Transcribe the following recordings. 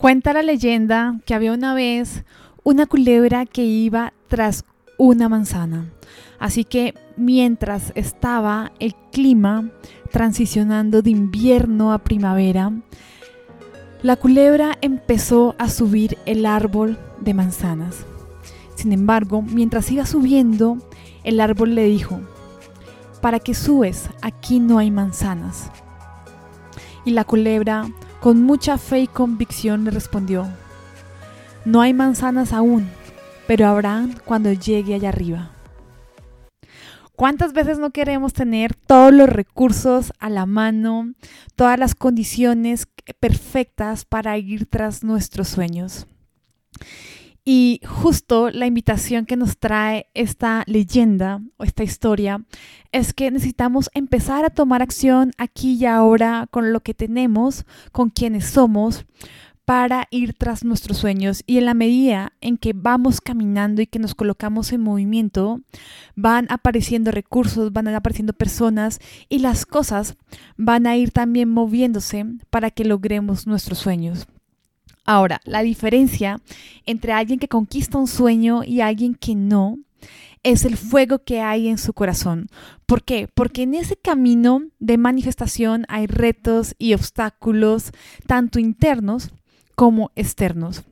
Cuenta la leyenda que había una vez una culebra que iba tras una manzana. Así que mientras estaba el clima transicionando de invierno a primavera, la culebra empezó a subir el árbol de manzanas. Sin embargo, mientras iba subiendo, el árbol le dijo, ¿para qué subes? Aquí no hay manzanas. Y la culebra con mucha fe y convicción le respondió, no hay manzanas aún, pero habrán cuando llegue allá arriba. ¿Cuántas veces no queremos tener todos los recursos a la mano, todas las condiciones perfectas para ir tras nuestros sueños? Y justo la invitación que nos trae esta leyenda o esta historia es que necesitamos empezar a tomar acción aquí y ahora con lo que tenemos, con quienes somos, para ir tras nuestros sueños y en la medida en que vamos caminando y que nos colocamos en movimiento, van apareciendo recursos, van apareciendo personas y las cosas van a ir también moviéndose para que logremos nuestros sueños. Ahora, la diferencia entre alguien que conquista un sueño y alguien que no es el fuego que hay en su corazón. ¿Por qué? Porque en ese camino de manifestación hay retos y obstáculos, tanto internos como externos.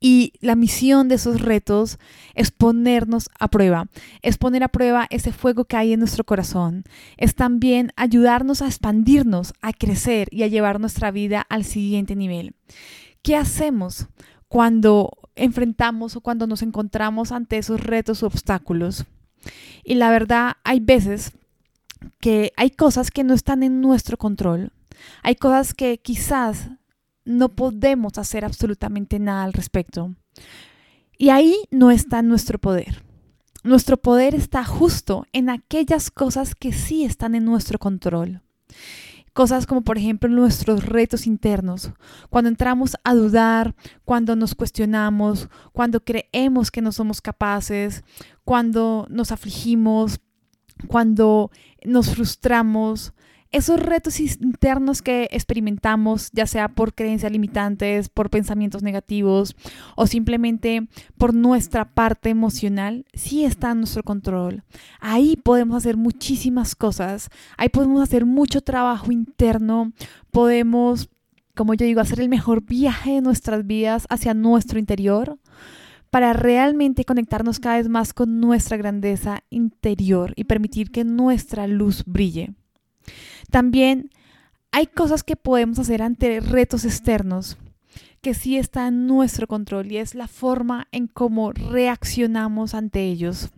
Y la misión de esos retos es ponernos a prueba, es poner a prueba ese fuego que hay en nuestro corazón, es también ayudarnos a expandirnos, a crecer y a llevar nuestra vida al siguiente nivel. ¿Qué hacemos cuando enfrentamos o cuando nos encontramos ante esos retos o obstáculos? Y la verdad, hay veces que hay cosas que no están en nuestro control. Hay cosas que quizás no podemos hacer absolutamente nada al respecto. Y ahí no está nuestro poder. Nuestro poder está justo en aquellas cosas que sí están en nuestro control. Cosas como por ejemplo nuestros retos internos, cuando entramos a dudar, cuando nos cuestionamos, cuando creemos que no somos capaces, cuando nos afligimos, cuando nos frustramos, esos retos internos que experimentamos, ya sea por creencias limitantes, por pensamientos negativos o simplemente por nuestra parte emocional, sí está en nuestro control. Ahí podemos hacer muchísimas cosas, ahí podemos hacer mucho trabajo interno, podemos, como yo digo, hacer el mejor viaje de nuestras vidas hacia nuestro interior para realmente conectarnos cada vez más con nuestra grandeza interior y permitir que nuestra luz brille. También hay cosas que podemos hacer ante retos externos que sí está en nuestro control y es la forma en cómo reaccionamos ante ellos.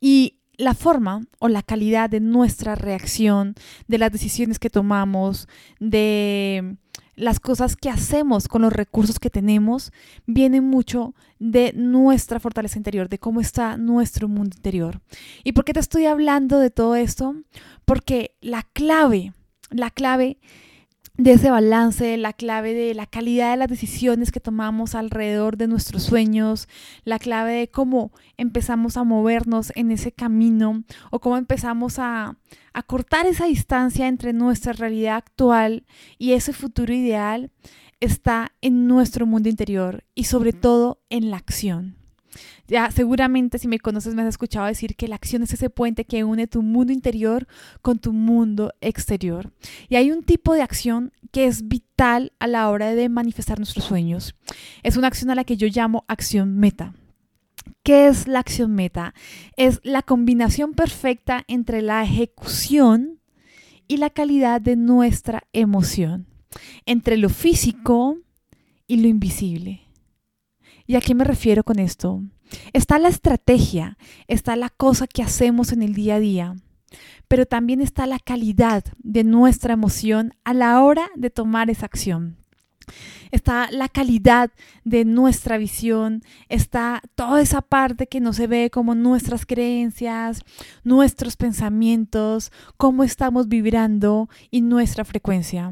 Y la forma o la calidad de nuestra reacción, de las decisiones que tomamos, de las cosas que hacemos con los recursos que tenemos, viene mucho de nuestra fortaleza interior, de cómo está nuestro mundo interior. ¿Y por qué te estoy hablando de todo esto? Porque la clave, la clave de ese balance, la clave de la calidad de las decisiones que tomamos alrededor de nuestros sueños, la clave de cómo empezamos a movernos en ese camino o cómo empezamos a, a cortar esa distancia entre nuestra realidad actual y ese futuro ideal, está en nuestro mundo interior y sobre todo en la acción. Ya seguramente si me conoces me has escuchado decir que la acción es ese puente que une tu mundo interior con tu mundo exterior. Y hay un tipo de acción que es vital a la hora de manifestar nuestros sueños. Es una acción a la que yo llamo acción meta. ¿Qué es la acción meta? Es la combinación perfecta entre la ejecución y la calidad de nuestra emoción, entre lo físico y lo invisible. ¿Y a qué me refiero con esto? Está la estrategia, está la cosa que hacemos en el día a día, pero también está la calidad de nuestra emoción a la hora de tomar esa acción. Está la calidad de nuestra visión, está toda esa parte que no se ve como nuestras creencias, nuestros pensamientos, cómo estamos vibrando y nuestra frecuencia.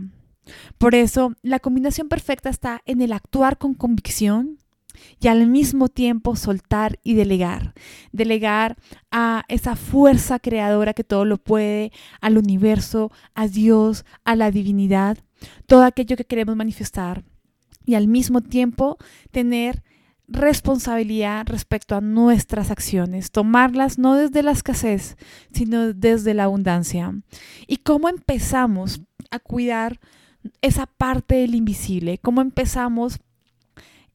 Por eso, la combinación perfecta está en el actuar con convicción, y al mismo tiempo soltar y delegar. Delegar a esa fuerza creadora que todo lo puede, al universo, a Dios, a la divinidad, todo aquello que queremos manifestar. y al mismo tiempo tener responsabilidad respecto a nuestras acciones, tomarlas no desde la escasez, sino desde la abundancia. ¿Y cómo empezamos a cuidar esa parte del invisible? ¿Cómo empezamos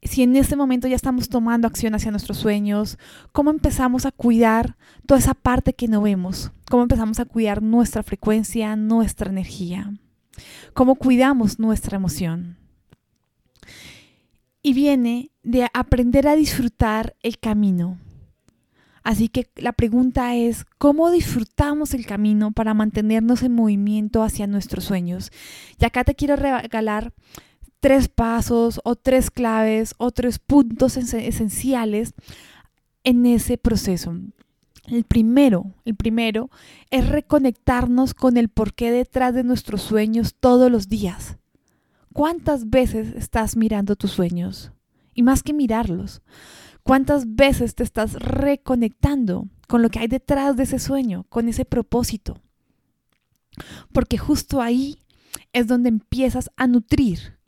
si en este momento ya estamos tomando acción hacia nuestros sueños, cómo empezamos a cuidar toda esa parte que no vemos, cómo empezamos a cuidar nuestra frecuencia, nuestra energía, cómo cuidamos nuestra emoción. Y viene de aprender a disfrutar el camino. Así que la pregunta es, ¿cómo disfrutamos el camino para mantenernos en movimiento hacia nuestros sueños? Y acá te quiero regalar tres pasos o tres claves o tres puntos esenciales en ese proceso. El primero, el primero es reconectarnos con el porqué detrás de nuestros sueños todos los días. ¿Cuántas veces estás mirando tus sueños? Y más que mirarlos, ¿cuántas veces te estás reconectando con lo que hay detrás de ese sueño, con ese propósito? Porque justo ahí es donde empiezas a nutrir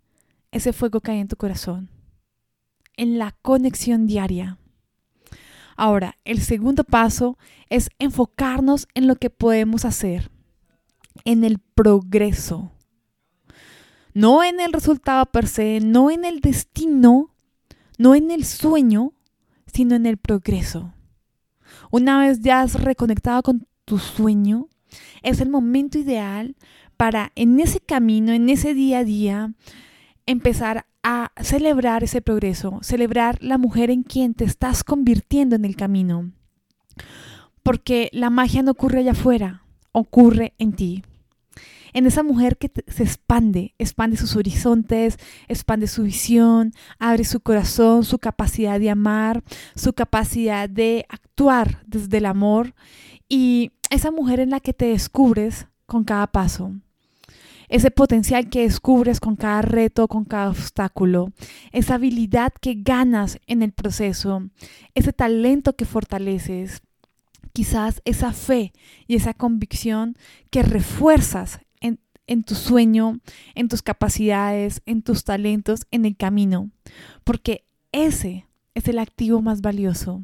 ese fuego hay en tu corazón, en la conexión diaria. Ahora, el segundo paso es enfocarnos en lo que podemos hacer, en el progreso. No en el resultado per se, no en el destino, no en el sueño, sino en el progreso. Una vez ya has reconectado con tu sueño, es el momento ideal para en ese camino, en ese día a día, empezar a celebrar ese progreso, celebrar la mujer en quien te estás convirtiendo en el camino. Porque la magia no ocurre allá afuera, ocurre en ti. En esa mujer que se expande, expande sus horizontes, expande su visión, abre su corazón, su capacidad de amar, su capacidad de actuar desde el amor. Y esa mujer en la que te descubres con cada paso ese potencial que descubres con cada reto, con cada obstáculo, esa habilidad que ganas en el proceso, ese talento que fortaleces, quizás esa fe y esa convicción que refuerzas en, en, tu sueño, en tus capacidades, en tus talentos, en el camino, porque ese es el activo más valioso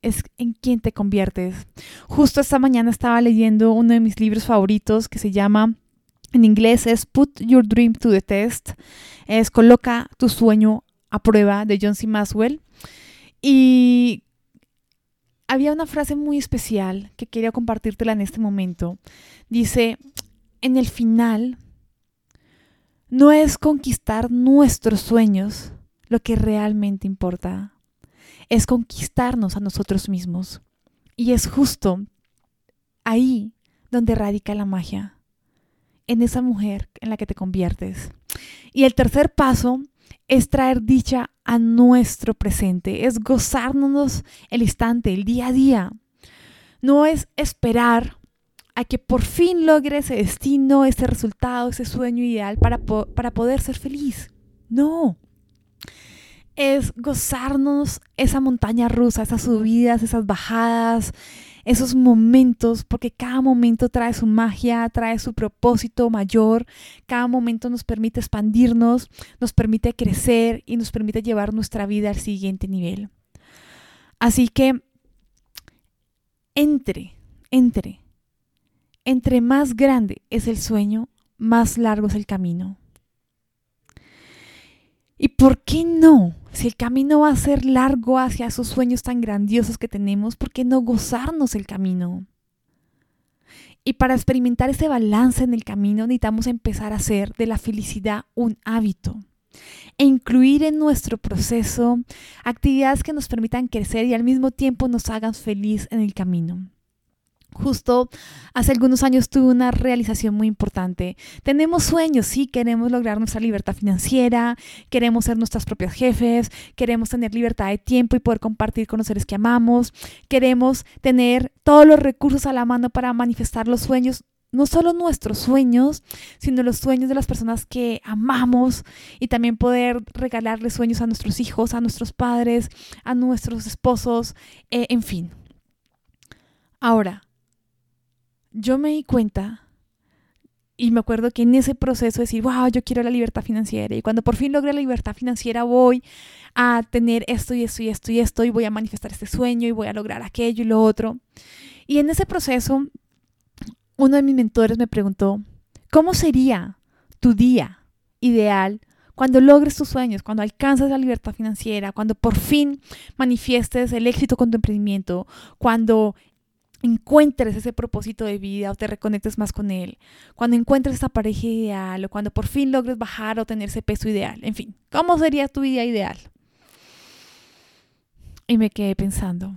es en quien te conviertes. Justo esta mañana estaba leyendo uno de mis libros favoritos que se llama en inglés es Put Your Dream to the Test. Es Coloca tu sueño a prueba de John C. Maswell. Y había una frase muy especial que quería compartírtela en este momento. Dice, en el final, no es conquistar nuestros sueños lo que realmente importa. Es conquistarnos a nosotros mismos. Y es justo ahí donde radica la magia en esa mujer en la que te conviertes. Y el tercer paso es traer dicha a nuestro presente, es gozarnos el instante, el día a día. No es esperar a que por fin logre ese destino, ese resultado, ese sueño ideal para, para poder ser feliz. No. Es gozarnos esa montaña rusa, esas subidas, esas bajadas, esos momentos, porque cada momento trae su magia, trae su propósito mayor, cada momento nos permite expandirnos, nos permite crecer y nos permite llevar nuestra vida al siguiente nivel. Así que, entre, entre, entre más grande es el sueño, más largo es el camino. ¿Y por qué no? Si el camino va a ser largo hacia esos sueños tan grandiosos que tenemos, ¿por qué no gozarnos el camino? Y para experimentar ese balance en el camino necesitamos empezar a hacer de la felicidad un hábito e incluir en nuestro proceso actividades que nos permitan crecer y al mismo tiempo nos hagan feliz en el camino. Justo hace algunos años tuve una realización muy importante. Tenemos sueños, sí, queremos lograr nuestra libertad financiera, queremos ser nuestras propias jefes, queremos tener libertad de tiempo y poder compartir con los seres que amamos, queremos tener todos los recursos a la mano para manifestar los sueños, no solo nuestros sueños, sino los sueños de las personas que amamos y también poder regalarles sueños a nuestros hijos, a nuestros padres, a nuestros esposos, eh, en fin. Ahora, yo me di cuenta y me acuerdo que en ese proceso de decir, wow, yo quiero la libertad financiera. Y cuando por fin logré la libertad financiera, voy a tener esto y esto y esto y esto, y voy a manifestar este sueño y voy a lograr aquello y lo otro. Y en ese proceso, uno de mis mentores me preguntó, ¿cómo sería tu día ideal cuando logres tus sueños, cuando alcances la libertad financiera, cuando por fin manifiestes el éxito con tu emprendimiento, cuando encuentres ese propósito de vida o te reconectes más con él, cuando encuentres esa pareja ideal o cuando por fin logres bajar o tener ese peso ideal, en fin, ¿cómo sería tu vida ideal? Y me quedé pensando.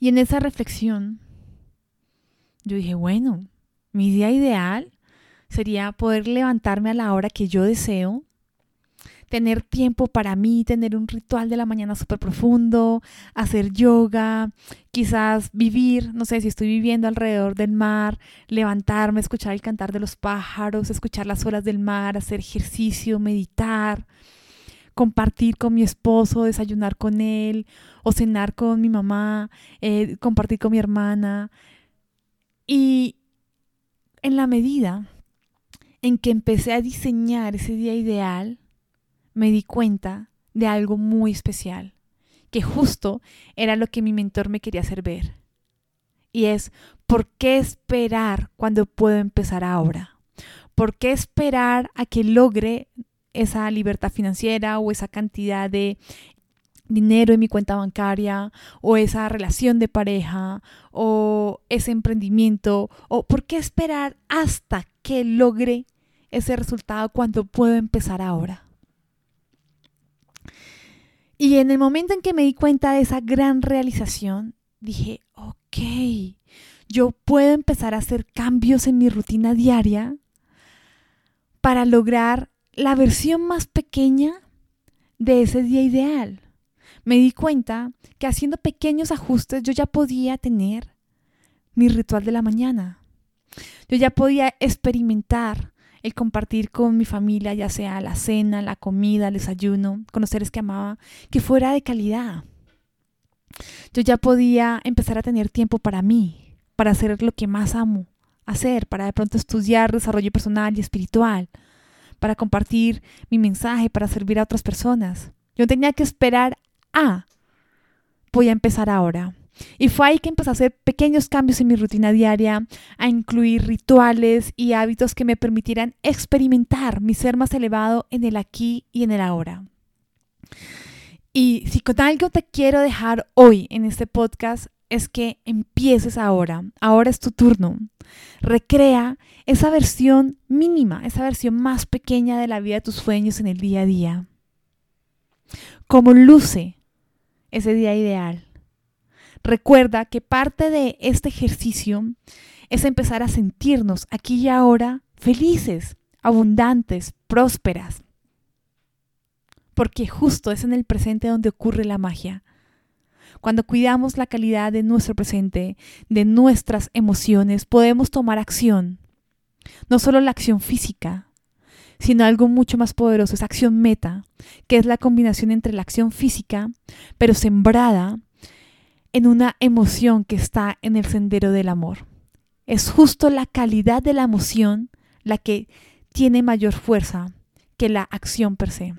Y en esa reflexión, yo dije, bueno, mi día ideal sería poder levantarme a la hora que yo deseo, tener tiempo para mí, tener un ritual de la mañana súper profundo, hacer yoga, quizás vivir, no sé si estoy viviendo alrededor del mar, levantarme, escuchar el cantar de los pájaros, escuchar las olas del mar, hacer ejercicio, meditar, compartir con mi esposo, desayunar con él o cenar con mi mamá, eh, compartir con mi hermana. Y en la medida en que empecé a diseñar ese día ideal, me di cuenta de algo muy especial, que justo era lo que mi mentor me quería hacer ver. Y es, ¿por qué esperar cuando puedo empezar ahora? ¿Por qué esperar a que logre esa libertad financiera o esa cantidad de dinero en mi cuenta bancaria o esa relación de pareja o ese emprendimiento o por qué esperar hasta que logre ese resultado cuando puedo empezar ahora. Y en el momento en que me di cuenta de esa gran realización, dije, ok, yo puedo empezar a hacer cambios en mi rutina diaria para lograr la versión más pequeña de ese día ideal. Me di cuenta que haciendo pequeños ajustes yo ya podía tener mi ritual de la mañana. Yo ya podía experimentar el compartir con mi familia, ya sea la cena, la comida, el desayuno, con los seres que amaba, que fuera de calidad. Yo ya podía empezar a tener tiempo para mí, para hacer lo que más amo hacer, para de pronto estudiar desarrollo personal y espiritual, para compartir mi mensaje, para servir a otras personas. Yo tenía que esperar a, voy a empezar ahora. Y fue ahí que empecé a hacer pequeños cambios en mi rutina diaria, a incluir rituales y hábitos que me permitieran experimentar mi ser más elevado en el aquí y en el ahora. Y si con algo te quiero dejar hoy en este podcast es que empieces ahora. Ahora es tu turno. Recrea esa versión mínima, esa versión más pequeña de la vida de tus sueños en el día a día. Como luce ese día ideal. Recuerda que parte de este ejercicio es empezar a sentirnos aquí y ahora felices, abundantes, prósperas. Porque justo es en el presente donde ocurre la magia. Cuando cuidamos la calidad de nuestro presente, de nuestras emociones, podemos tomar acción. No solo la acción física, sino algo mucho más poderoso, esa acción meta, que es la combinación entre la acción física, pero sembrada en una emoción que está en el sendero del amor. Es justo la calidad de la emoción la que tiene mayor fuerza que la acción per se.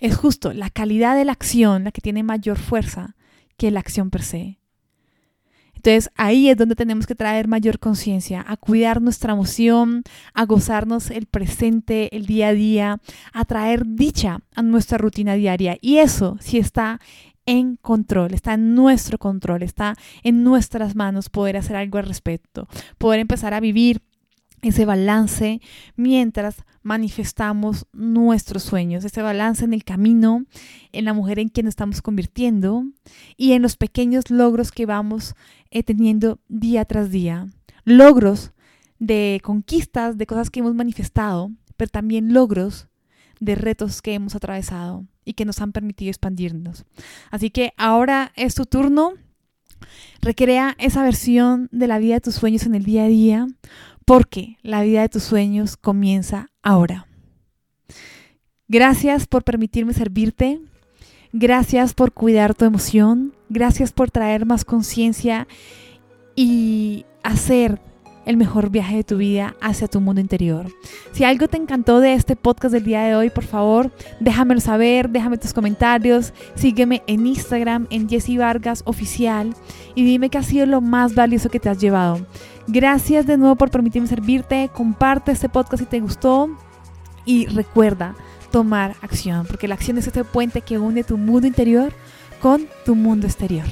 Es justo la calidad de la acción la que tiene mayor fuerza que la acción per se. Entonces ahí es donde tenemos que traer mayor conciencia, a cuidar nuestra emoción, a gozarnos el presente, el día a día, a traer dicha a nuestra rutina diaria. Y eso si está en control, está en nuestro control, está en nuestras manos poder hacer algo al respecto, poder empezar a vivir ese balance mientras manifestamos nuestros sueños, ese balance en el camino, en la mujer en quien estamos convirtiendo y en los pequeños logros que vamos eh, teniendo día tras día. Logros de conquistas, de cosas que hemos manifestado, pero también logros de retos que hemos atravesado y que nos han permitido expandirnos. Así que ahora es tu turno. Recrea esa versión de la vida de tus sueños en el día a día, porque la vida de tus sueños comienza ahora. Gracias por permitirme servirte. Gracias por cuidar tu emoción. Gracias por traer más conciencia y hacer el mejor viaje de tu vida hacia tu mundo interior. Si algo te encantó de este podcast del día de hoy, por favor, déjamelo saber, déjame tus comentarios, sígueme en Instagram, en Jessie Vargas Oficial, y dime qué ha sido lo más valioso que te has llevado. Gracias de nuevo por permitirme servirte, comparte este podcast si te gustó y recuerda tomar acción, porque la acción es este puente que une tu mundo interior con tu mundo exterior.